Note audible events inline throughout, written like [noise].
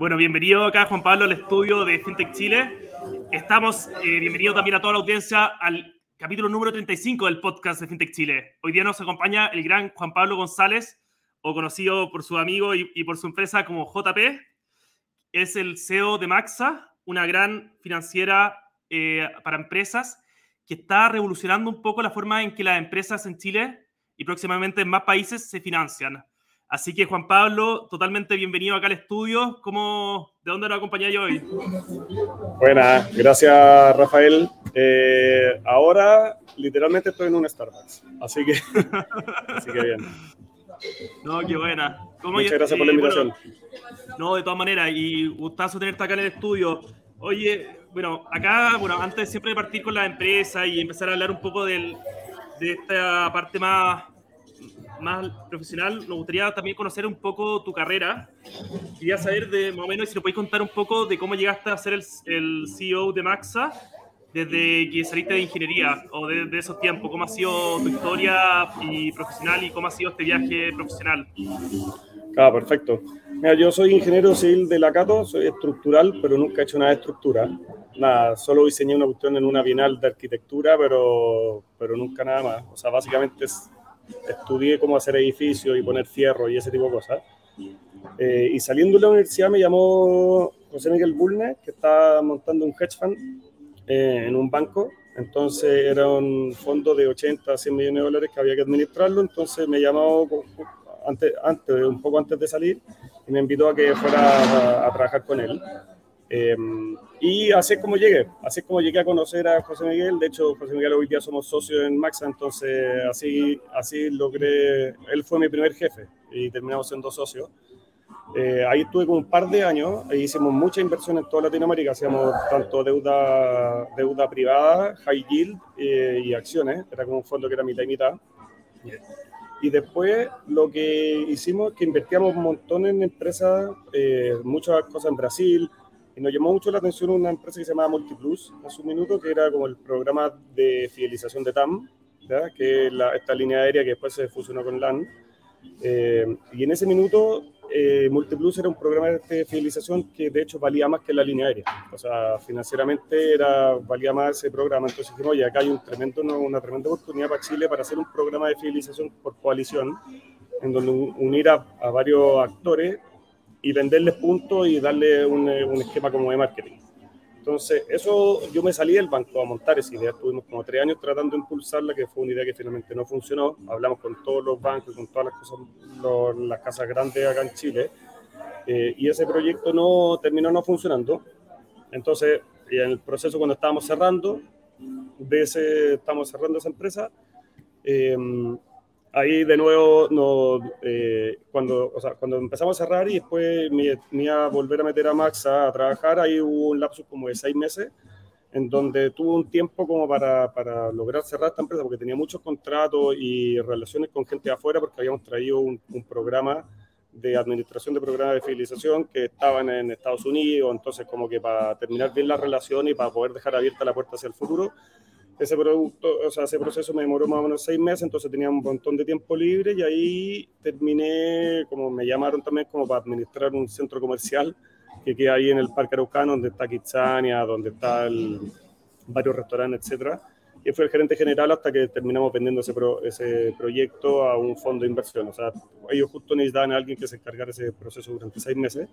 Bueno, bienvenido acá Juan Pablo al estudio de FinTech Chile. Estamos, eh, bienvenido también a toda la audiencia al capítulo número 35 del podcast de FinTech Chile. Hoy día nos acompaña el gran Juan Pablo González, o conocido por su amigo y, por su empresa como JP. Es el CEO de Maxa, una gran financiera eh, para empresas que está revolucionando un poco la forma en que las empresas en Chile y próximamente en más países se financian. Así que Juan Pablo, totalmente bienvenido acá al estudio. ¿Cómo, ¿De dónde nos acompañáis hoy? Buenas, gracias Rafael. Eh, ahora literalmente estoy en un Starbucks, así que, [laughs] así que bien. No, qué buena. Muchas gracias por la invitación. no, de todas maneras, y gustazo tenerte acá en el estudio. Oye, bueno, acá, bueno, antes siempre de partir con la empresa y empezar a hablar un poco del, de esta parte más más profesional, nos gustaría también conocer un poco tu carrera. Quería saber de más o menos si nos podéis contar un poco de cómo llegaste a ser el, el CEO de Maxa desde que saliste de ingeniería o desde de esos tiempos. ¿Cómo ha sido tu historia y profesional y cómo ha sido este viaje profesional? Ah, perfecto. Mira, yo soy ingeniero civil de la Cato, soy estructural, pero nunca he hecho nada de estructura. Nada, solo diseñé una cuestión en una bienal de arquitectura, pero, pero nunca nada más. O sea, básicamente es estudié cómo hacer edificios y poner fierro y ese tipo de cosas. Eh, y saliendo de la universidad me llamó José Miguel Bulne, que está montando un hedge fund eh, en un banco. Entonces era un fondo de 80 a 100 millones de dólares que había que administrarlo. Entonces me llamó antes, antes, un poco antes de salir y me invitó a que fuera a trabajar con él. Em, y así es como llegué, así es como llegué a conocer a José Miguel. De hecho, José Miguel hoy día somos socios en Maxa, entonces así, así logré. Él fue mi primer jefe y terminamos siendo socios. Eh, ahí estuve como un par de años, ahí hicimos mucha inversión en toda Latinoamérica, hacíamos tanto deuda, deuda privada, high yield eh, y acciones, era como un fondo que era mitad y mitad. Y después lo que hicimos es que invertíamos un montón en empresas, eh, muchas cosas en Brasil, nos llamó mucho la atención una empresa que se llamaba Multiplus en su minuto, que era como el programa de fidelización de TAM, que es esta línea aérea que después se fusionó con LAN. Eh, y en ese minuto, eh, Multiplus era un programa de fidelización que de hecho valía más que la línea aérea. O sea, financieramente era, valía más ese programa. Entonces dijimos, oye, acá hay un tremendo, una tremenda oportunidad para Chile para hacer un programa de fidelización por coalición, en donde unir a, a varios actores y venderles puntos y darle un, eh, un, esquema como de marketing. Entonces, eso yo me salí del banco a montar esa idea. Estuvimos como tres años tratando de impulsarla, que fue una idea que finalmente no funcionó. Hablamos con todos los bancos, con todas las cosas, las casas grandes acá en Chile. Eh, y ese proyecto no terminó no funcionando. Entonces, en el proceso cuando estábamos cerrando, de ese, estamos cerrando esa empresa, eh, ahí de nuevo, no, eh, cuando, o sea, cuando empezamos a cerrar y después me, iba a volver a meter a Max a, trabajar, ahí hubo un lapso como de seis meses, en donde tuvo un tiempo como para, para, lograr cerrar esta empresa, porque tenía muchos contratos y relaciones con gente afuera, porque habíamos traído un, un programa de administración de programas de fidelización que estaban en Estados Unidos, entonces como que para terminar bien la relación y para poder dejar abierta la puerta hacia el futuro, ese producto, o sea, ese proceso me demoró más o menos seis meses, entonces tenía un montón de tiempo libre y ahí terminé, como me llamaron también como para administrar un centro comercial que queda ahí en el Parque Araucano, donde está Kitsania, donde está varios restaurantes, etcétera. Y fue el gerente general hasta que terminamos vendiendo ese, ese proyecto a un fondo de inversión. O sea, ellos justo necesitaban a alguien que se encargara ese proceso durante seis meses.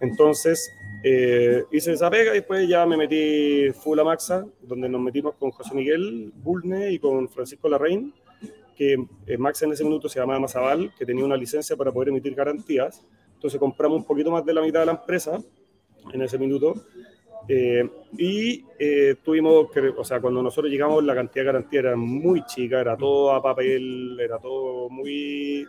Entonces, eh, hice esa pega y después ya me metí full a Maxa, donde nos metimos con José Miguel Bulne y con Francisco Larraín, que eh, Maxa en ese minuto se llamaba Mazabal, que tenía una licencia para poder emitir garantías. Entonces compramos un poquito más de la mitad de la empresa en ese minuto. Eh, y tuvimos que, o sea, cuando nosotros llegamos, la cantidad de garantía era muy chica, era todo a papel, era todo muy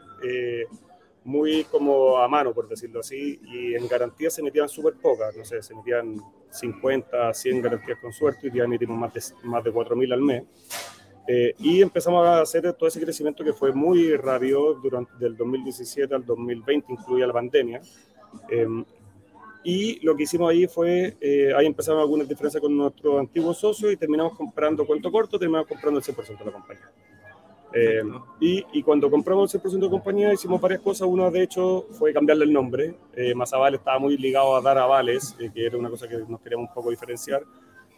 muy como a mano, por decirlo así, y en garantías se metían súper pocas, no sé, se metían 50, 100 garantías con suerte, y ya emitimos más de, más de 4.000 al mes. Eh, y empezamos a hacer todo ese crecimiento que fue muy rápido durante del 2017 al 2020, incluía la pandemia. Em, y lo que hicimos ahí fue, eh, ahí empezamos algunas diferencias con nuestros antiguos socios y terminamos comprando cuento corto, terminamos comprando el 100% de la compañía. Eh, y, y, cuando compramos el 100% de compañía hicimos varias cosas. Una, de hecho, fue cambiarle el nombre. Eh, Mazaval estaba muy ligado a dar avales, eh, que era una cosa que nos queríamos un poco diferenciar.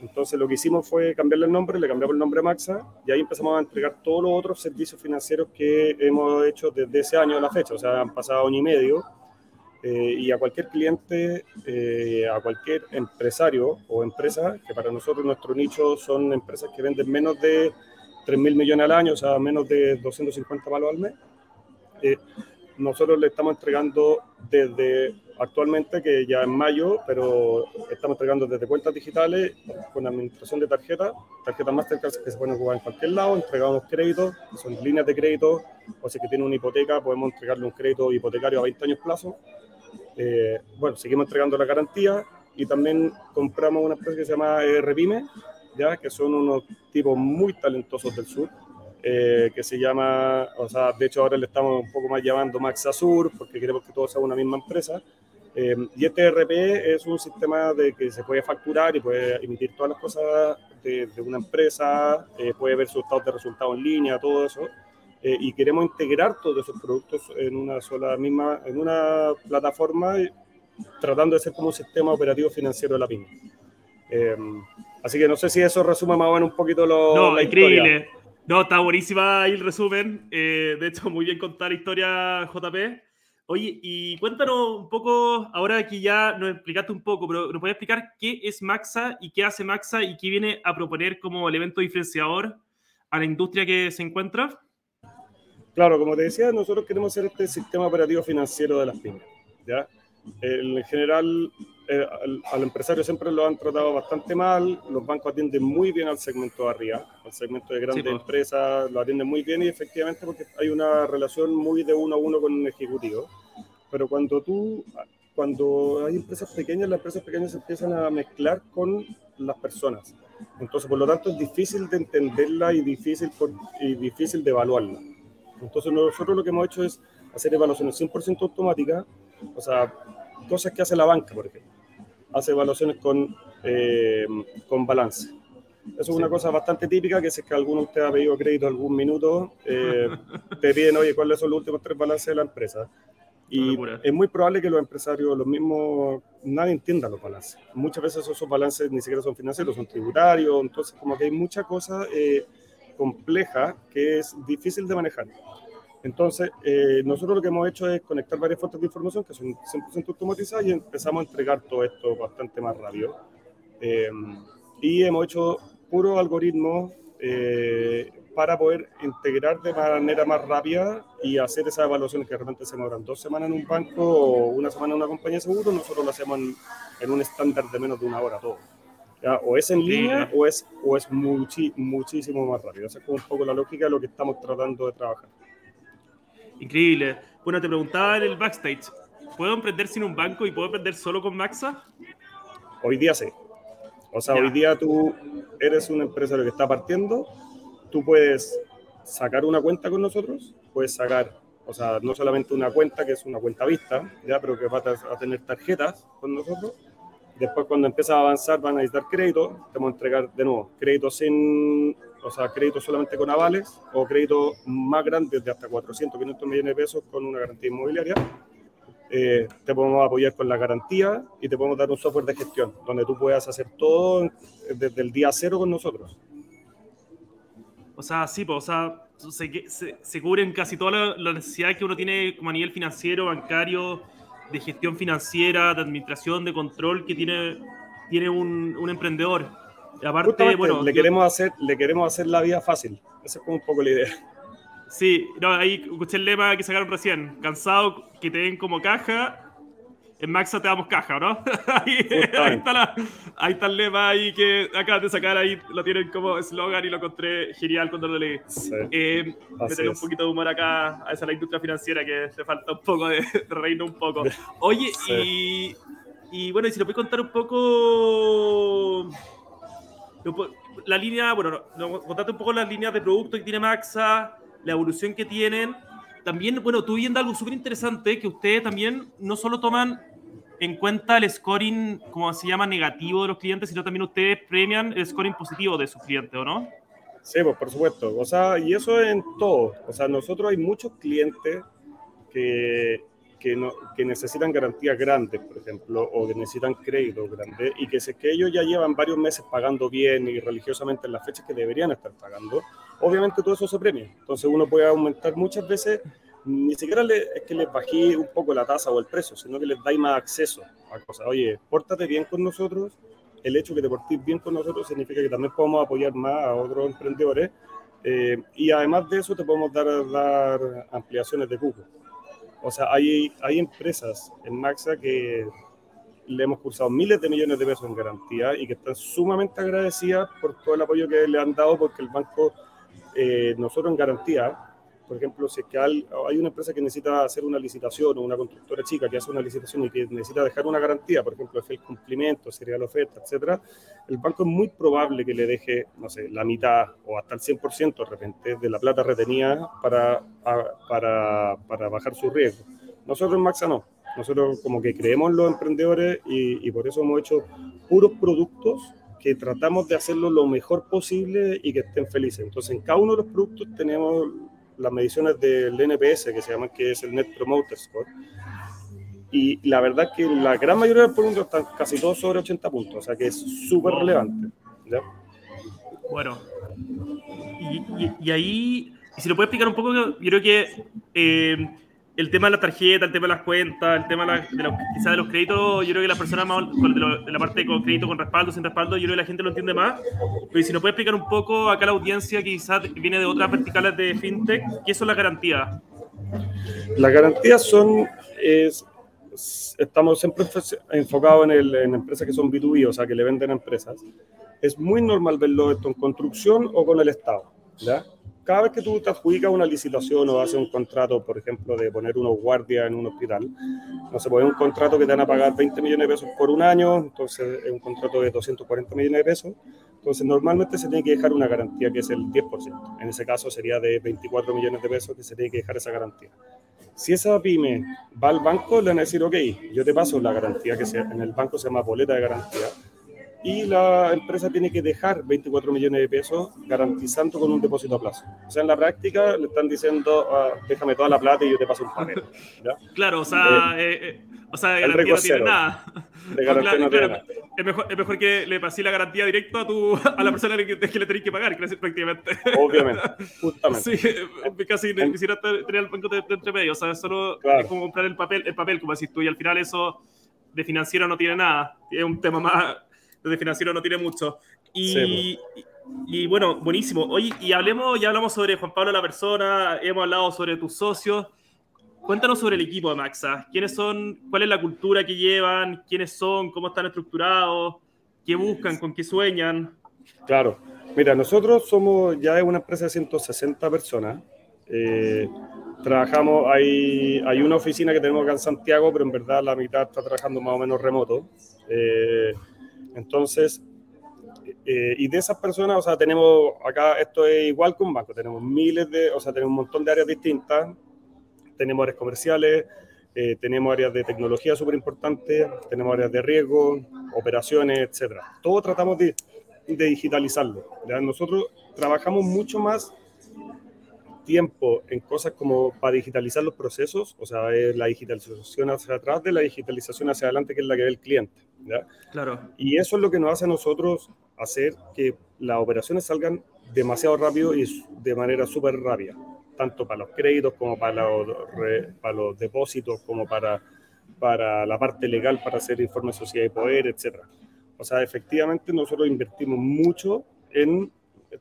Entonces lo que hicimos fue cambiarle el nombre, le cambiamos el nombre a Maxa y ahí empezamos a entregar todos los otros servicios financieros que hemos hecho desde ese año a la fecha. O sea, han pasado año y medio eh, y a cualquier cliente, eh, a cualquier empresario o empresa, que para nosotros nuestro nicho son empresas que venden menos de 3 mil millones al año, o sea, menos de 250 palos al mes, eh, nosotros le estamos entregando desde actualmente, que ya en mayo, pero estamos entregando desde cuentas digitales con administración de tarjetas, tarjetas Mastercard que se pueden ocupar en cualquier lado, entregamos créditos, son líneas de crédito, o si que tiene una hipoteca, podemos entregarle un crédito hipotecario a 20 años plazo. Eh, bueno, seguimos entregando la garantía y también compramos una empresa que se llama eh, Revime, ya que son unos tipos muy talentosos del sur, eh, que se llama, o sea, de hecho ahora le estamos un poco más llamando Max Azur, porque queremos que todos sean una misma empresa. Eh, y este ERP es un sistema de que se puede facturar y puede emitir todas las cosas de, una empresa, eh, puede ver sus estados de resultados en línea, todo eso. y queremos integrar todos esos productos en una sola misma, en una plataforma, tratando de ser como un sistema operativo financiero de la pyme. Así que no sé si eso resume más o menos un poquito lo, no, la increíble. No, está buenísima ahí el resumen. Eh, de hecho, muy bien contar historia, JP. Oye, y cuéntanos un poco, ahora que ya nos explicaste un poco, pero ¿nos puedes explicar qué es Maxa y qué hace Maxa y qué viene a proponer como elemento diferenciador a la industria que se encuentra? Claro, como te decía, nosotros queremos ser este sistema operativo financiero de las pymes. ¿ya? En general, eh, al, empresario siempre lo han tratado bastante mal, los bancos atienden muy bien al segmento de arriba, al segmento de grandes empresas, lo atienden muy bien y efectivamente porque hay una relación muy de uno a uno con un ejecutivo. Pero cuando tú, cuando hay empresas pequeñas, las empresas pequeñas se empiezan a mezclar con las personas. Entonces, por lo tanto, es difícil de entenderla y difícil, y difícil de evaluarla. Entonces, nosotros lo que hemos hecho es hacer evaluaciones 100% automáticas, o sea, cosas que hace la banca, por ejemplo. Hace evaluaciones con, eh, con balance. Eso es una cosa bastante típica, que si es que alguno de ustedes ha pedido crédito algún minuto, eh, [laughs] te piden, oye, ¿cuáles son los últimos tres balances de la empresa? Y es muy probable que los empresarios, los mismos, nadie entienda los balances. Muchas veces esos balances ni siquiera son financieros, son tributarios, entonces como que hay mucha cosa eh, compleja que es difícil de manejar. Entonces, eh, nosotros lo que hemos hecho es conectar varias fuentes de información que son 100% automatizadas y empezamos a entregar todo esto bastante más rápido. Eh, y hemos hecho puro algoritmo eh, para poder integrar de manera más rápida y hacer esas evaluaciones que de repente se demoran dos semanas en un banco o una semana en una compañía de seguro, nosotros lo hacemos en, un estándar de menos de una hora todo. O es en línea o es, o es muchísimo más rápido. Esa es como un poco la lógica de lo que estamos tratando de trabajar. Increíble. Bueno, te preguntaba en el backstage, ¿puedo emprender sin un banco y puedo emprender solo con Maxa? Hoy día sí. O sea, hoy día tú eres un empresario que está partiendo, tú puedes sacar una cuenta con nosotros, puedes sacar, o sea, no solamente una cuenta que es una cuenta vista, ya, pero que va a tener tarjetas con nosotros. Después, cuando empiezas a avanzar, van a necesitar crédito, te vamos a entregar de nuevo crédito sin o sea, créditos solamente con avales o créditos más grandes de hasta 400, 500 millones de pesos con una garantía inmobiliaria. Eh, te podemos apoyar con la garantía y te podemos dar un software de gestión donde tú puedas hacer todo desde el día cero con nosotros. O sea, sí, pues, o sea, se, se, cubren casi todas las necesidades que uno tiene como a nivel financiero, bancario, de gestión financiera, de administración, de control que tiene, tiene un, un emprendedor aparte, bueno, le, queremos hacer, le queremos hacer la vida fácil. Esa es como un poco la idea. Sí, no, ahí escuché el lema que sacaron recién. Cansado que te den como caja. En Maxa te damos caja, ¿no? [laughs] ahí, está el lema ahí que acabas de sacar, ahí lo tienen como eslogan y lo encontré genial cuando lo leí. Eh, me tenía un poquito de humor acá a esa la industria financiera que le falta un poco de, reino un poco. [laughs] Oye, y, y bueno, y si lo puedes contar un poco la línea, bueno, contate un poco las líneas de producto que tiene Maxa, la evolución que tienen. También, bueno, tú viendo algo súper interesante, que ustedes también no solo toman en cuenta el scoring, como se llama, negativo de los clientes, sino también ustedes premian el scoring positivo de sus clientes, ¿o no? Sí, pues por supuesto. O sea, y eso en todo. O sea, nosotros hay muchos clientes que, que, no, que necesitan garantías grandes, por ejemplo, o que necesitan créditos grandes, y que sé que ellos ya llevan varios meses pagando bien y religiosamente en las fechas que deberían estar pagando, obviamente todo eso se premia. Entonces uno puede aumentar muchas veces, ni siquiera es que les bajé un poco la tasa o el precio, sino que les dais más acceso a cosas. Oye, pórtate bien con nosotros. El hecho que te portes bien con nosotros significa que también podemos apoyar más a otros emprendedores eh, y además de eso te podemos dar, dar ampliaciones de cupo. O sea, hay, hay empresas en Maxa que le hemos cursado miles de millones de pesos en garantía y que están sumamente agradecidas por todo el apoyo que le han dado porque el banco, eh, nosotros en garantía, por ejemplo, si es que hay una empresa que necesita hacer una licitación o una constructora chica que hace una licitación y que necesita dejar una garantía, por ejemplo, el cumplimiento, sería la oferta, etcétera, el banco es muy probable que le deje, no sé, la mitad o hasta el 100% de repente de la plata retenida para, para, para bajar su riesgo. Nosotros en Maxa no. Nosotros como que creemos en los emprendedores y, y por eso hemos hecho puros productos que tratamos de hacerlo lo mejor posible y que estén felices. Entonces, en cada uno de los productos tenemos las mediciones del NPS, que se llama, que es el Net Promoter Score. Y la verdad que la gran mayoría de los están casi todos sobre 80 puntos, o sea que es súper relevante. Bueno, y, y, ahí, si lo puedes explicar un poco, yo creo que eh, el tema de la tarjeta, el tema de las cuentas, el tema de, la, de los, de los créditos, yo creo que las personas más, de, la parte de crédito con respaldo, sin respaldo, yo creo que la gente lo entiende más. Pero si nos puede explicar un poco acá la audiencia que quizás viene de otras verticales de FinTech, ¿qué son las garantías? Las garantías son, es, estamos siempre enfocados en, el, en empresas que son B2B, o sea, que le venden a empresas. Es muy normal verlo esto en construcción o con el Estado, ¿ya? Cada vez que tú te adjudicas una licitación o haces un contrato, por ejemplo, de poner unos guardias en un hospital, no se puede un contrato que te van a pagar 20 millones de pesos por un año, entonces es un contrato de 240 millones de pesos, entonces normalmente se tiene que dejar una garantía que es el 10%. En ese caso sería de 24 millones de pesos que se tiene que dejar esa garantía. Si esa pyme va al banco, le van a decir, ok, yo te paso la garantía que sea, en el banco se llama boleta de garantía, y la empresa tiene que dejar 24 millones de pesos garantizando con un depósito a plazo. O sea, en la práctica le están diciendo, ah, déjame toda la plata y yo te paso un panel. [laughs] Claro, o sea, eh, eh, eh, o sea de garantía no tiene nada. De garantía no, tiene nada. Es mejor, es mejor que le pases la garantía directo a, tu, a la persona que, que le tenés que pagar, prácticamente. Obviamente, justamente. Sí, casi ni quisiera tener el banco de, entre medio, o sea, solo es como comprar el papel, el papel, como decís tú, y al final eso de financiero no tiene nada, es un tema más de financiero no tiene mucho. Y, y, bueno, buenísimo. Oye, y hablemos, ya hablamos sobre Juan Pablo la persona, hemos hablado sobre tus socios. Cuéntanos sobre el equipo de Maxa. ¿Quiénes son? ¿Cuál es la cultura que llevan? ¿Quiénes son? ¿Cómo están estructurados? ¿Qué buscan? ¿Con qué sueñan? Claro. Mira, nosotros somos ya una empresa de 160 personas. Eh, trabajamos, hay, hay una oficina que tenemos acá en Santiago, pero en verdad la mitad está trabajando más o menos remoto. Eh, entonces, eh, y de esas personas, o sea, tenemos acá, esto es igual que un banco, tenemos miles de, o sea, tenemos un montón de áreas distintas, tenemos áreas comerciales, eh, tenemos áreas de tecnología súper importantes, tenemos áreas de riesgo, operaciones, etcétera. Todo tratamos de, de digitalizarlo. Nosotros trabajamos mucho más tiempo en cosas como para digitalizar los procesos, o sea, es la digitalización hacia atrás de la digitalización hacia adelante, que es la que ve el cliente. ¿ya? Claro. Y eso es lo que nos hace a nosotros hacer que las operaciones salgan demasiado rápido y de manera súper rápida, tanto para los créditos como para los, para los depósitos, como para, para la parte legal, para hacer informes de sociedad y poder, etc. O sea, efectivamente nosotros invertimos mucho en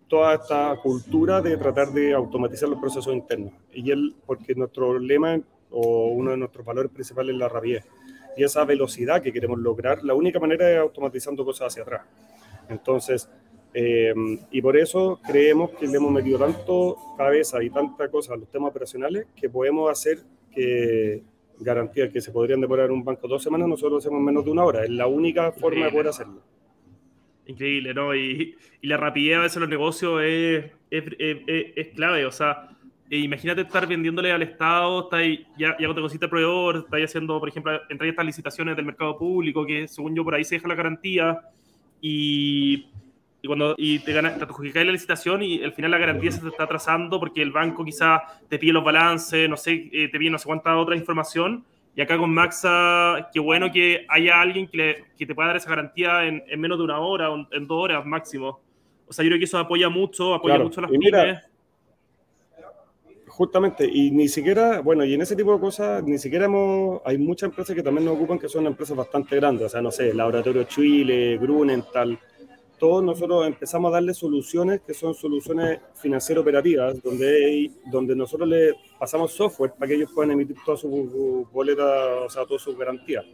toda esta cultura de tratar de automatizar los procesos internos. Y él, porque nuestro lema o uno de nuestros valores principales es la rapidez. Y esa velocidad que queremos lograr, la única manera es automatizando cosas hacia atrás. Entonces, eh, y por eso creemos que le hemos metido tanto cabeza y tanta cosa a los temas operacionales que podemos hacer que garantía que se podrían demorar un banco dos semanas, nosotros hacemos menos de una hora. Es la única forma de poder hacerlo. Increíble, ¿no? Y, y, la rapidez a veces en los negocios es, es, es, clave. O sea, eh, imagínate estar vendiéndole al Estado, está ahí, ya, ya te cosiste el proveedor, está haciendo, por ejemplo, entrar estas licitaciones del mercado público, que según yo por ahí se deja la garantía. Y y cuando y te, gana, te adjudicáis la licitación y al final la garantía se te está atrasando porque el banco quizá te pide los balances, no sé, eh, te pide no sé cuánta otra información. Y acá con Maxa, qué bueno que haya alguien que, que te pueda dar esa garantía en, en, menos de una hora, o en dos horas máximo. O sea, yo creo que eso apoya mucho, apoya mucho a las pymes. Justamente, y ni siquiera, bueno, y en ese tipo de cosas, ni siquiera hemos, hay muchas empresas que también nos ocupan que son empresas bastante grandes, o sea, no sé, Laboratorio Chile, Grunenthal, todos nosotros empezamos a darle soluciones que son soluciones financieras operativas, donde, donde nosotros le pasamos software para que ellos puedan emitir todas sus boletas, o sea, todas sus garantías.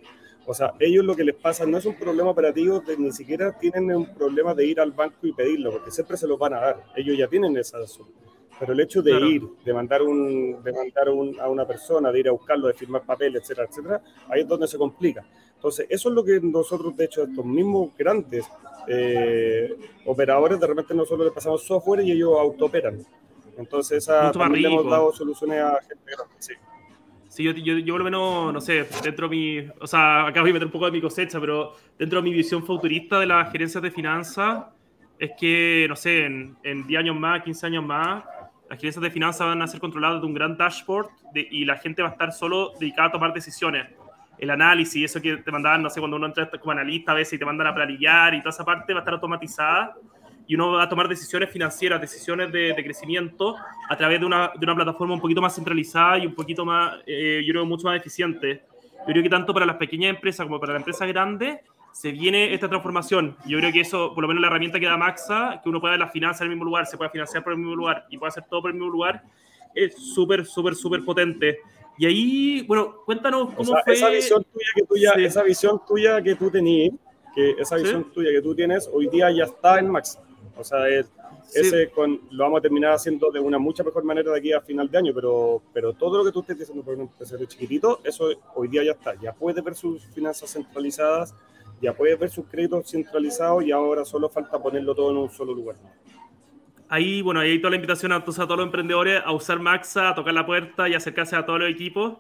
O sea, ellos lo que les pasa no es un problema operativo, de, ni siquiera tienen un problema de ir al banco y pedirlo, porque siempre se lo van a dar. Ellos ya tienen esa solución pero el hecho de ir, de mandar, un, de mandar un, a una persona, de ir a buscarlo, de firmar papel, etcétera, etcétera, ahí es donde se complica. Entonces, eso es lo que nosotros, de hecho, estos mismos grandes eh, operadores, de repente nosotros les pasamos software y ellos autooperan. Entonces, esa, también le hemos dado soluciones a gente grande, sí. Sí, yo, yo, yo, por lo menos, no sé, dentro de mi, o sea, acá voy a meter un poco de mi cosecha, pero dentro de mi visión futurista de las gerencias de finanzas, es que, no sé, en, en 10 años más, 15 años más, las gerencias de finanzas van a ser controladas de un gran dashboard y la gente va a estar solo dedicada a tomar decisiones. El análisis, eso que te mandaban, no sé, cuando uno entra como analista a veces y te mandan a planillar y toda esa parte va a estar automatizada y uno va a tomar decisiones financieras, decisiones de, crecimiento a través de una, de una, plataforma un poquito más centralizada y un poquito más, eh, yo creo, mucho más eficiente. Yo creo que tanto para las pequeñas empresas como para las empresas grandes se viene esta transformación. Yo creo que eso, por lo menos la herramienta que da Maxa, que uno pueda la finanzas en el mismo lugar, se puede financiar por el mismo lugar y puede hacer todo por el mismo lugar, es súper, súper, súper potente. Y ahí, bueno, cuéntanos cómo fue... Esa visión tuya que tú, esa visión tuya que tú tenías, que esa visión tuya que tú tienes, hoy día ya está en Maxa. O sea, ese con, lo vamos a terminar haciendo de una mucha mejor manera de aquí a final de año, pero, pero todo lo que tú estés diciendo por un empresario chiquitito, eso hoy día ya está. Ya puede ver sus finanzas centralizadas, ya puedes ver sus créditos centralizados y ahora solo falta ponerlo todo en un solo lugar. Ahí, bueno, ahí toda la invitación a, todos los emprendedores a usar Maxa, a tocar la puerta y acercarse a todos los equipos.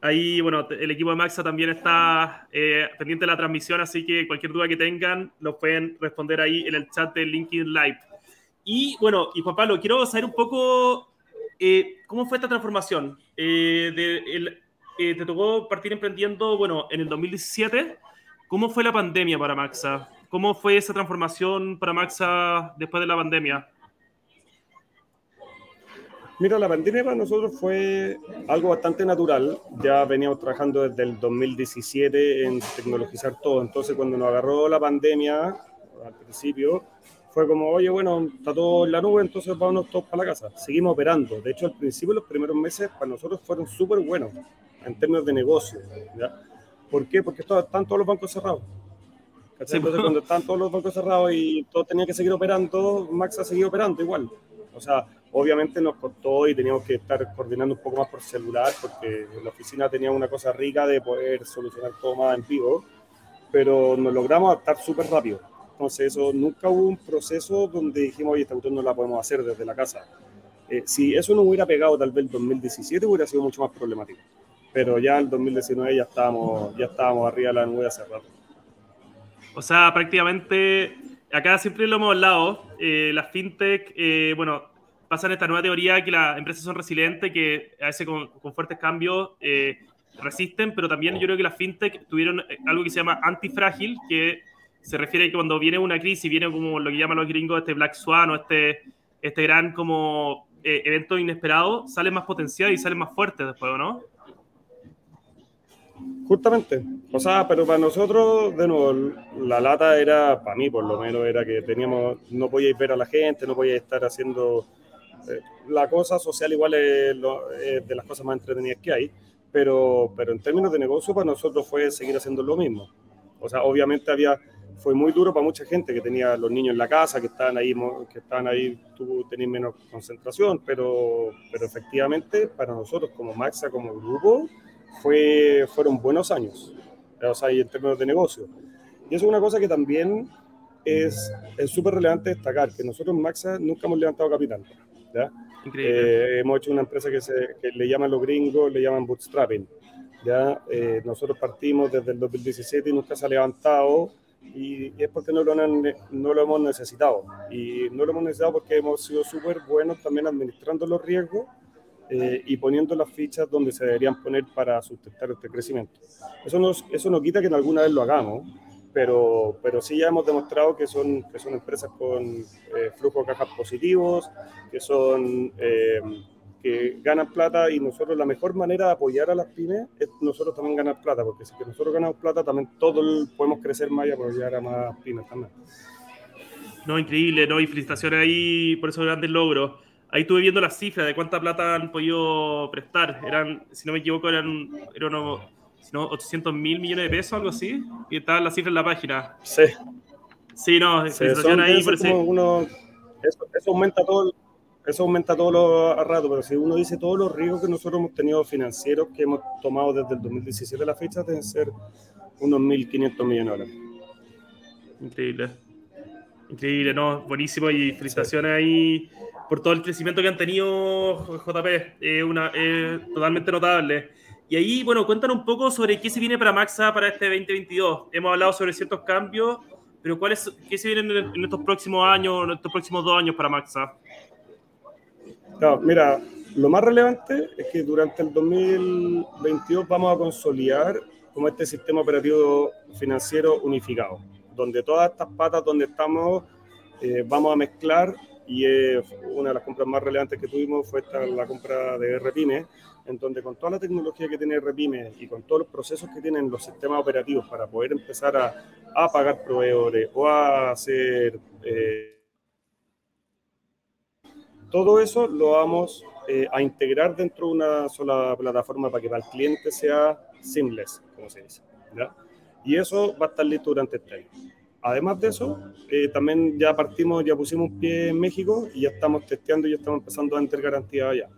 Ahí, bueno, el equipo de Maxa también está eh, pendiente de la transmisión, así que cualquier duda que tengan, lo pueden responder ahí en el chat de LinkedIn Live. Y bueno, y Juan Pablo, quiero saber un poco eh, cómo fue esta transformación. Eh, de, te tocó partir emprendiendo, bueno, en el 2017 ¿Cómo fue la pandemia para Maxa? ¿Cómo fue esa transformación para Maxa después de la pandemia? Mira, la pandemia para nosotros fue algo bastante natural. Ya veníamos trabajando desde el 2017 en tecnologizar todo. Entonces, cuando nos agarró la pandemia, al principio, fue como, oye, bueno, está todo en la nube, entonces vámonos todos para la casa. Seguimos operando. De hecho, al principio, los primeros meses para nosotros fueron súper buenos en términos de negocio. ¿ya? ¿Por qué? Porque están todos los bancos cerrados. Entonces, cuando están todos los bancos cerrados y todo tenía que seguir operando, Max ha seguido operando igual. O sea, obviamente nos costó y teníamos que estar coordinando un poco más por celular, porque la oficina tenía una cosa rica de poder solucionar todo más en vivo, pero nos logramos adaptar súper rápido. Entonces, eso nunca hubo un proceso donde dijimos, oye, esta cuestión no la podemos hacer desde la casa. Eh, si eso no hubiera pegado tal vez el 2017, hubiera sido mucho más problemático pero ya en 2019 ya estábamos, ya estábamos arriba de la nube hace rato. O sea, prácticamente, acá siempre lo hemos hablado, eh, las fintech, eh, bueno, pasan esta nueva teoría que las empresas son resilientes, que a veces con, fuertes cambios eh, resisten, pero también yo creo que las fintech tuvieron algo que se llama antifrágil, que se refiere a que cuando viene una crisis, viene como lo que llaman los gringos este Black Swan o este, este gran como evento inesperado, salen más potenciados y salen más fuertes después, ¿no? Justamente, o sea, pero para nosotros, de nuevo, la lata era, para mí por lo menos, era que teníamos, no podíais ver a la gente, no podíais estar haciendo, eh, la cosa social igual es, de las cosas más entretenidas que hay, pero, pero en términos de negocio para nosotros fue seguir haciendo lo mismo. O sea, obviamente había, fue muy duro para mucha gente que tenía los niños en la casa, que estaban ahí, que estaban ahí, tú tenías menos concentración, pero, pero efectivamente para nosotros como Maxa, como grupo, fue, fueron buenos años, o sea, en términos de negocio. Y eso es una cosa que también es súper relevante destacar, que nosotros en Maxa nunca hemos levantado capital. ¿Ya? Eh, hemos hecho una empresa que, se, que, le llaman los gringos, le llaman bootstrapping. ¿ya? Eh, nosotros partimos desde el 2017 y nunca se ha levantado y, es porque no lo, no lo hemos necesitado. Y no lo hemos necesitado porque hemos sido súper buenos también administrando los riesgos eh, y poniendo las fichas donde se deberían poner para sustentar este crecimiento. Eso, nos, eso no quita que en alguna vez lo hagamos, pero, pero sí ya hemos demostrado que son, que son empresas con eh, flujo de cajas positivos, que son... Eh, que ganan plata y nosotros la mejor manera de apoyar a las pymes es nosotros también ganar plata, porque si que nosotros ganamos plata también todos podemos crecer más y apoyar a más pymes también. No, increíble, ¿no? Y felicitaciones ahí por esos grandes logros. Ahí estuve viendo las cifras de cuánta plata han podido prestar. Eran, si no me equivoco, eran, eran no, 800 mil millones de pesos, algo así. Y estaban las cifras en la página. Sí. Sí, no, felicitaciones ahí. Por uno, eso, eso aumenta todo eso aumenta todo lo a rato, pero si uno dice todos los riesgos que nosotros hemos tenido financieros que hemos tomado desde el 2017 a la fecha, deben ser unos 1.500 millones de dólares. Increíble. Increíble, ¿no? Buenísimo y felicitaciones ahí por todo el crecimiento que han tenido JP. Es una, totalmente notable. Y ahí, bueno, cuéntanos un poco sobre qué se viene para Maxa para este 2022. Hemos hablado sobre ciertos cambios, pero ¿cuál es, ¿qué se viene en, estos próximos años, en estos próximos dos años para Maxa? No, mira, lo más relevante es que durante el 2022 vamos a consolidar como este sistema operativo financiero unificado, donde todas estas patas donde estamos eh, vamos a mezclar y una de las compras más relevantes que tuvimos fue esta, la compra de RPIME, en donde con toda la tecnología que tiene RPIME y con todos los procesos que tienen los sistemas operativos para poder empezar a, a pagar proveedores o a hacer... Eh, todo eso lo vamos eh, a integrar dentro de una sola plataforma para que para el cliente sea seamless, como se dice. Y eso va a estar listo durante este año. Además de eso, eh, también ya partimos, ya pusimos un pie en México y ya estamos testeando y ya estamos empezando a entregar garantía allá.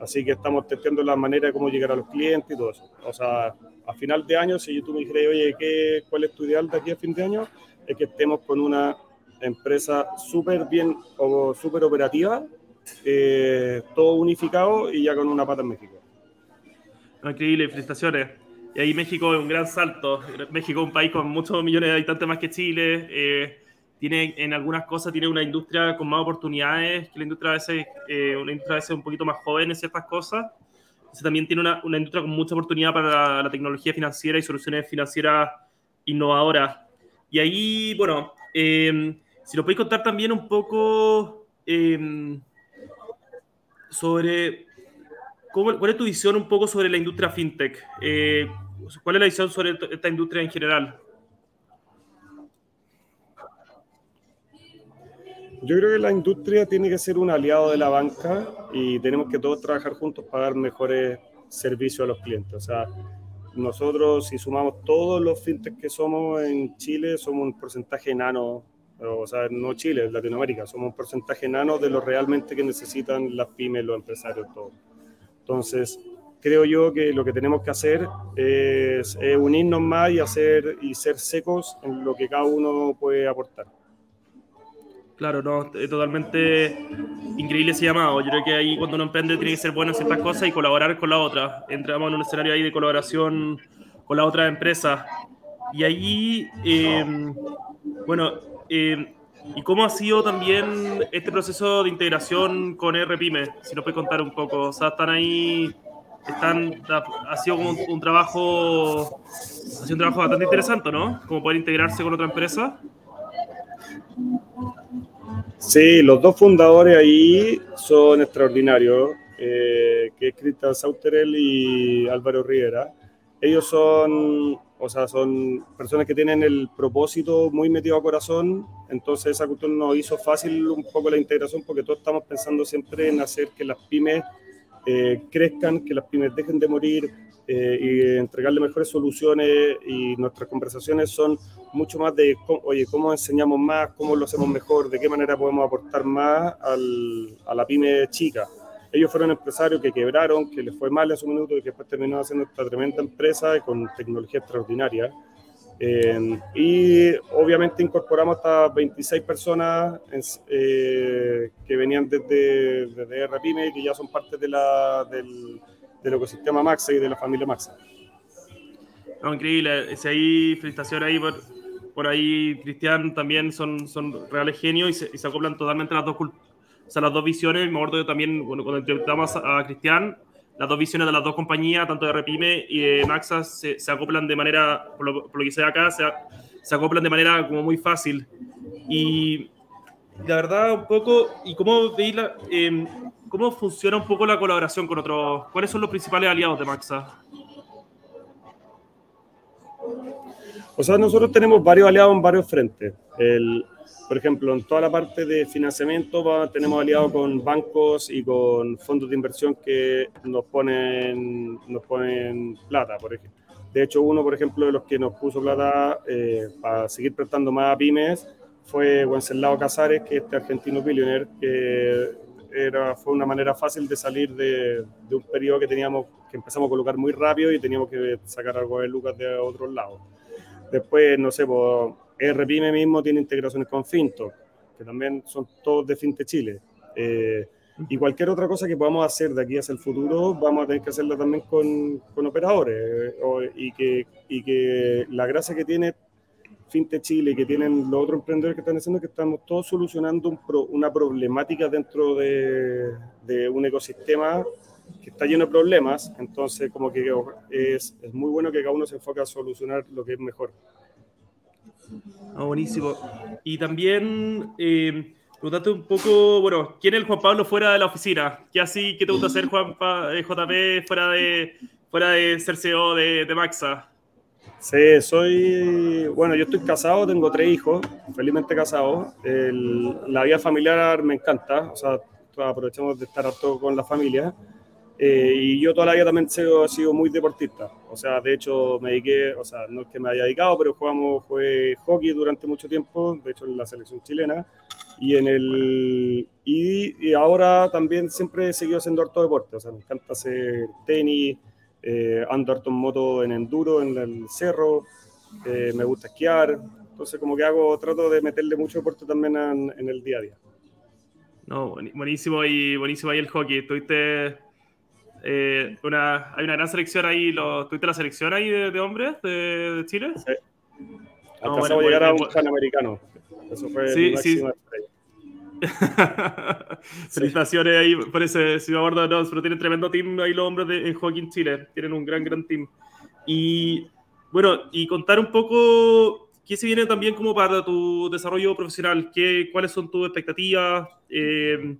Así que estamos testeando la manera de cómo llegar a los clientes y todo eso. O sea, a final de año, si tú me dijeras, oye, ¿qué, ¿cuál es tu ideal de aquí a fin de año? Es que estemos con una empresa súper bien o súper operativa eh, todo unificado y ya con una pata en México. Increíble, felicitaciones. Y ahí México es un gran salto. México es un país con muchos millones de habitantes más que Chile. Eh, tiene en algunas cosas tiene una industria con más oportunidades que la industria a veces, eh, una industria a veces un poquito más joven en ciertas cosas. también tiene una, una, industria con mucha oportunidad para la, tecnología financiera y soluciones financieras innovadoras. Y ahí, bueno, si nos podéis contar también un poco sobre cómo, cuál es tu visión un poco sobre la industria fintech. Eh, ¿Cuál es la visión sobre esta industria en general? Yo creo que la industria tiene que ser un aliado de la banca y tenemos que todos trabajar juntos para dar mejores servicios a los clientes. O sea, nosotros si sumamos todos los fintech que somos en Chile, somos un porcentaje enano o sea, no Chile, Latinoamérica, somos un porcentaje enano de lo realmente que necesitan las pymes, los empresarios, todo. Entonces, creo yo que lo que tenemos que hacer es, unirnos más y, hacer, y ser secos en lo que cada uno puede aportar. Claro, no, totalmente increíble ese llamado. Yo creo que ahí cuando uno emprende tiene que ser bueno en ciertas cosas y colaborar con la otra. Entramos en un escenario ahí de colaboración con la otra empresa. Y ahí, eh, bueno, eh, ¿Y cómo ha sido también este proceso de integración con RPyme? Si nos puede contar un poco. O sea, están ahí, están, ha sido como un, trabajo, ha sido un trabajo bastante interesante, ¿no? Como poder integrarse con otra empresa. Sí, los dos fundadores ahí son extraordinarios, eh, que es Cristian Sauterel y Álvaro Rivera. Ellos son o sea, son personas que tienen el propósito muy metido a corazón, entonces esa cuestión nos hizo fácil un poco la integración porque todos estamos pensando siempre en hacer que las pymes eh, crezcan, que las pymes dejen de morir eh, y entregarle mejores soluciones y nuestras conversaciones son mucho más de, oye, cómo enseñamos más, cómo lo hacemos mejor, de qué manera podemos aportar más al, a la pyme chica. Ellos fueron empresarios que quebraron, que les fue mal a su minuto y que después terminó haciendo esta tremenda empresa con tecnología extraordinaria. Eh, y obviamente incorporamos hasta 26 personas eh, que venían desde, desde RPyme que ya son parte de la, del, del, ecosistema Maxa y de la familia Maxa. No, increíble. Ese ahí, felicitaciones ahí por, por ahí Cristian también son, son reales genios y se, y se acoplan totalmente las dos, o sea, las dos visiones. Me acuerdo yo también, bueno, cuando entrevistamos a, Cristian, las dos visiones de las dos compañías, tanto de Repime y de Maxa, se, se acoplan de manera, por lo, por lo que sé acá, se, se, acoplan de manera como muy fácil. Y la verdad, un poco, ¿y cómo veis la, eh, cómo funciona un poco la colaboración con otros? ¿Cuáles son los principales aliados de Maxa? O sea, nosotros tenemos varios aliados en varios frentes. El, por ejemplo, en toda la parte de financiamiento tenemos aliados con bancos y con fondos de inversión que nos ponen, nos ponen plata, por ejemplo. De hecho, uno, por ejemplo, de los que nos puso plata eh, para seguir prestando más a pymes fue Wenceslao Casares, que es este argentino billionaire, que era, fue una manera fácil de salir de, de, un periodo que teníamos, que empezamos a colocar muy rápido y teníamos que sacar algo de lucas de otros lados. Después, no sé, pues, RPIME mismo tiene integraciones con Finto, que también son todos de Finte Chile. Eh, y cualquier otra cosa que podamos hacer de aquí hacia el futuro, vamos a tener que hacerla también con, con operadores. Eh, y, que, y que la gracia que tiene Finte Chile que tienen los otros emprendedores que están haciendo que estamos todos solucionando un pro, una problemática dentro de, de, un ecosistema que está lleno de problemas, entonces como que es, es, muy bueno que cada uno se enfoque a solucionar lo que es mejor. Ah, buenísimo. Y también eh, preguntarte un poco, bueno, ¿quién es el Juan Pablo fuera de la oficina? ¿Qué así, qué te gusta hacer Juan eh, JP fuera de, fuera de ser CEO de, de Maxa? Sí, soy, bueno, yo estoy casado, tengo tres hijos, felizmente casado. El, la vida familiar me encanta, o sea, aprovechamos de estar todo con la familia. Eh, y yo toda la vida también he sido muy deportista. O sea, de hecho me dediqué, o sea, no es que me haya dedicado, pero jugamos, jugué hockey durante mucho tiempo, de hecho en la selección chilena. Y, en el, y, y ahora también siempre he seguido haciendo harto deporte. O sea, me encanta hacer tenis, eh, ando harto en moto en enduro, en el cerro, eh, me gusta esquiar. Entonces como que hago, trato de meterle mucho deporte también en, en el día a día. No, buenísimo y buenísimo ahí el hockey. Tuviste eh, una, hay una gran selección ahí. Lo, ¿Tuviste la selección ahí de, de hombres de, de, Chile? Sí. No, bueno, a llegar a un panamericano. Eso fue sí, sí. [laughs] Felicitaciones ahí por ese, me acuerdo, no, pero tienen tremendo team ahí los hombres de, en Joaquín Chile. Tienen un gran, gran team. Y bueno, y contar un poco qué se viene también como para tu desarrollo profesional. ¿Qué, ¿Cuáles son tus expectativas? Eh,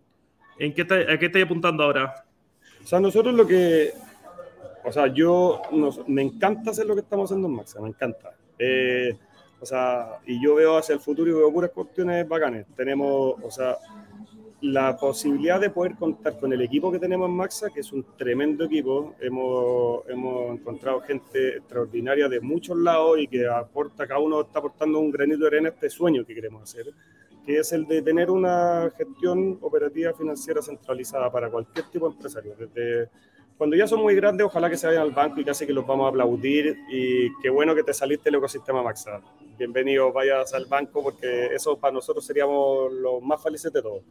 ¿en qué está, ¿A qué estás apuntando ahora? O sea, nosotros lo que, o sea, yo, nos, me encanta hacer lo que estamos haciendo en Maxa, me encanta. Eh, o sea, y yo veo hacia el futuro y veo puras cuestiones bacanes. Tenemos, o sea, la posibilidad de poder contar con el equipo que tenemos en Maxa, que es un tremendo equipo. Hemos, hemos encontrado gente extraordinaria de muchos lados y que aporta, cada uno está aportando un granito de arena a este sueño que queremos hacer, que es el de tener una gestión operativa financiera centralizada para cualquier tipo de empresario, desde cuando ya son muy grandes, ojalá que se vayan al banco y casi que los vamos a aplaudir. Y qué bueno que te saliste del ecosistema Maxa. Bienvenido, vayas al banco porque eso para nosotros seríamos los más felices de todos.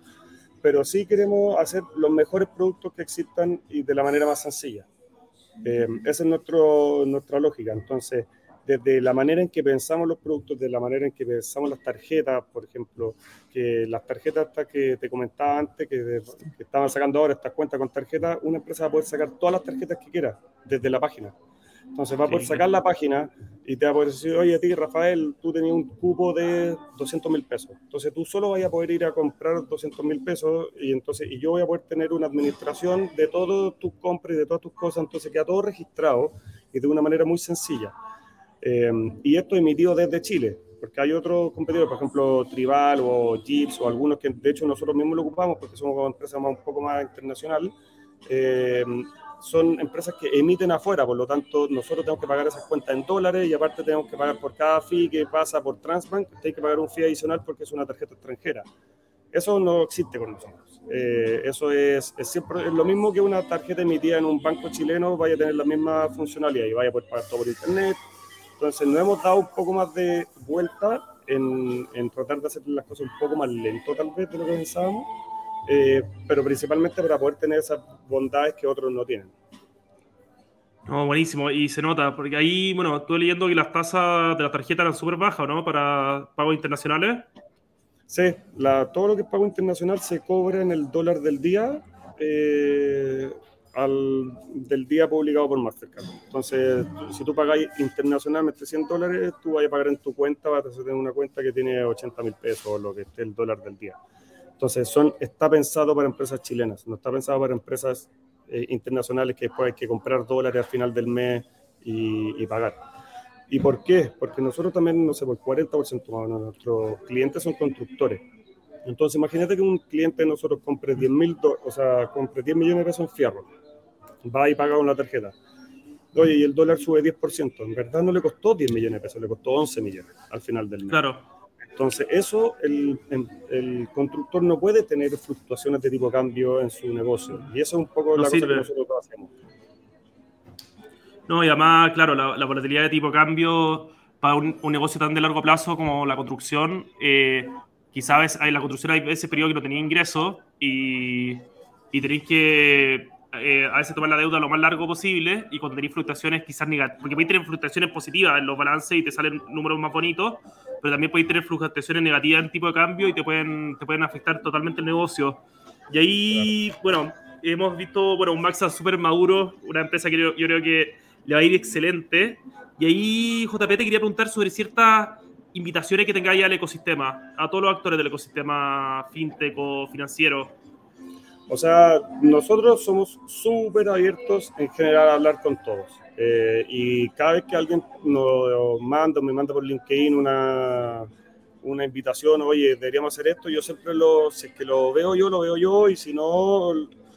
Pero sí queremos hacer los mejores productos que existan y de la manera más sencilla. Eh, esa es nuestro, nuestra lógica. Entonces, desde la manera en que pensamos los productos, de la manera en que pensamos las tarjetas, por ejemplo, que las tarjetas que te comentaba antes, que, que estaban sacando ahora estas cuentas con tarjetas, una empresa va a poder sacar todas las tarjetas que quiera desde la página. Entonces va a poder sacar la página y te va a poder decir, oye, a ti, Rafael, tú tenías un cupo de 200 mil pesos. Entonces tú solo vas a poder ir a comprar 200 mil pesos y entonces y yo voy a poder tener una administración de todas tus compras y de todas tus cosas. Entonces queda todo registrado y de una manera muy sencilla. Eh, y esto emitido desde Chile, porque hay otros competidores, por ejemplo, Tribal o Jeeps o algunos que de hecho nosotros mismos lo ocupamos porque somos una empresa más, un poco más internacional. Eh, son empresas que emiten afuera, por lo tanto nosotros tenemos que pagar esas cuentas en dólares y aparte tenemos que pagar por cada fee que pasa por Transbank, hay que pagar un fee adicional porque es una tarjeta extranjera. Eso no existe con nosotros. Eh, eso es, es, siempre es lo mismo que una tarjeta emitida en un banco chileno vaya a tener la misma funcionalidad y vaya a poder pagar todo por internet, entonces nos hemos dado un poco más de vuelta en, en, tratar de hacer las cosas un poco más lento tal vez de lo que pensábamos, eh, pero principalmente para poder tener esas bondades que otros no tienen. No, buenísimo, y se nota, porque ahí, bueno, estuve leyendo que las tasas de la tarjeta eran súper bajas, ¿no? Para pagos internacionales. Sí, la, todo lo que es pago internacional se cobra en el dólar del día eh, al, del día publicado por Mastercard. Entonces, si tú pagáis internacionalmente 100 dólares, tú vas a pagar en tu cuenta, vas a tener una cuenta que tiene 80 mil pesos, lo que esté el dólar del día. Entonces, son, está pensado para empresas chilenas, no está pensado para empresas eh, internacionales que después hay que comprar dólares al final del mes y, y, pagar. ¿Y por qué? Porque nosotros también, no sé, por 40% más de nuestros clientes son constructores. Entonces, imagínate que un cliente de nosotros compre 10, mil o sea, compre 10 millones de pesos en fierro, va y paga con la tarjeta. Oye, y el dólar sube 10%. En verdad no le costó 10 millones de pesos, le costó 11 millones al final del mes. Claro. Entonces, eso el, el, constructor no puede tener fluctuaciones de tipo cambio en su negocio. Y eso es un poco la cosa que nosotros hacemos. No, y además, claro, la, volatilidad de tipo cambio para un, negocio tan de largo plazo como la construcción, eh, quizás en la construcción hay ese periodo que no tenía ingresos y, y tenéis que eh, a veces tomar la deuda lo más largo posible y cuando tenéis fluctuaciones quizás negativas, porque podéis tener fluctuaciones positivas en los balances y te salen números más bonitos, pero también podéis tener fluctuaciones negativas en tipo de cambio y te pueden, te pueden afectar totalmente el negocio. Y ahí, bueno, hemos visto bueno, un Maxa súper maduro, una empresa que yo, creo que le va a ir excelente. Y ahí, JP, te quería preguntar sobre ciertas invitaciones que tengáis al ecosistema, a todos los actores del ecosistema fintech o financiero. O sea, nosotros somos súper abiertos en general a hablar con todos. Eh, y cada vez que alguien nos manda, me manda por LinkedIn una, una invitación, oye, deberíamos hacer esto, yo siempre lo, si es que lo veo yo, lo veo yo, y si no,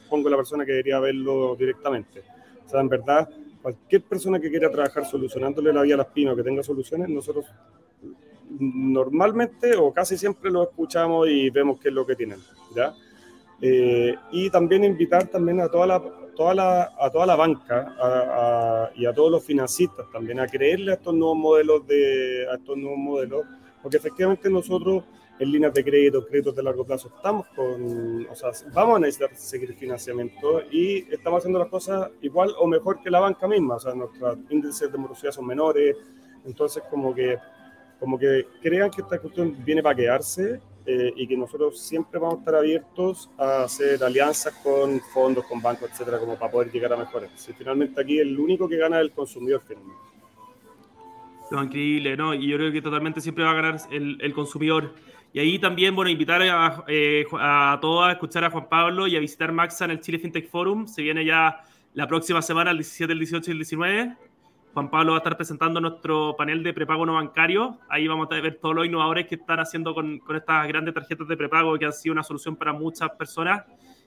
pongo la persona que debería verlo directamente. O sea, en verdad, cualquier persona que quiera trabajar solucionándole la vida a las o que tenga soluciones, nosotros normalmente o casi siempre lo escuchamos y vemos qué es lo que tienen, ¿ya? Eh, y también invitar también a toda la, toda la, a toda la banca y a todos los financistas también a creerle a estos nuevos modelos de a estos nuevos modelos porque efectivamente nosotros en líneas de crédito, créditos de largo plazo, estamos con, o sea, vamos a necesitar seguir financiamiento y estamos haciendo las cosas igual o mejor que la banca misma, o sea, nuestros índices de morosidad son menores, entonces como que, como que crean que esta cuestión viene para quedarse eh, y que nosotros siempre vamos a estar abiertos a hacer alianzas con fondos, con bancos, etcétera, como para poder llegar a mejores. Si finalmente aquí el único que gana es el consumidor finalmente. No, increíble, ¿no? Y yo creo que totalmente siempre va a ganar el, el consumidor. Y ahí también, bueno, invitar a, eh, a todos a escuchar a Juan Pablo y a visitar Maxa en el Chile FinTech Forum. Se viene ya la próxima semana, el 17, el 18 y el 19. Juan Pablo va a estar presentando nuestro panel de prepago no bancario. Ahí vamos a ver todos los innovadores que están haciendo con, con, estas grandes tarjetas de prepago que han sido una solución para muchas personas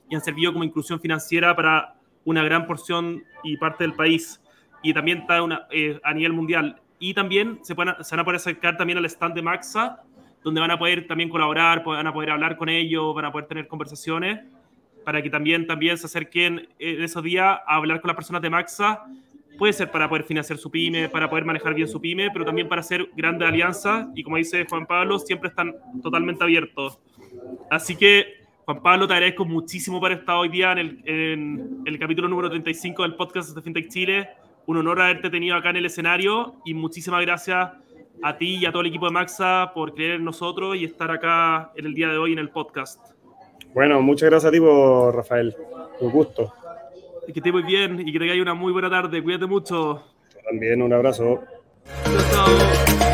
y han servido como inclusión financiera para una gran porción y parte del país. Y también está eh, a nivel mundial. Y también se, van a poder acercar también al stand de Maxa, donde van a poder también colaborar, van a poder hablar con ellos, van a poder tener conversaciones, para que también, también se acerquen en esos días a hablar con las personas de Maxa puede ser para poder financiar su pyme, para poder manejar bien su pyme, pero también para hacer grandes alianzas y como dice Juan Pablo, siempre están totalmente abiertos. Así que, Juan Pablo, te agradezco muchísimo por estar hoy día en el, capítulo número 35 del podcast de FinTech Chile. Un honor haberte tenido acá en el escenario y muchísimas gracias a ti y a todo el equipo de Maxa por creer en nosotros y estar acá en el día de hoy en el podcast. Bueno, muchas gracias a ti, Rafael. Un gusto que esté muy bien y que tengáis una muy buena tarde. Cuídate mucho. También un abrazo. Chao, chao.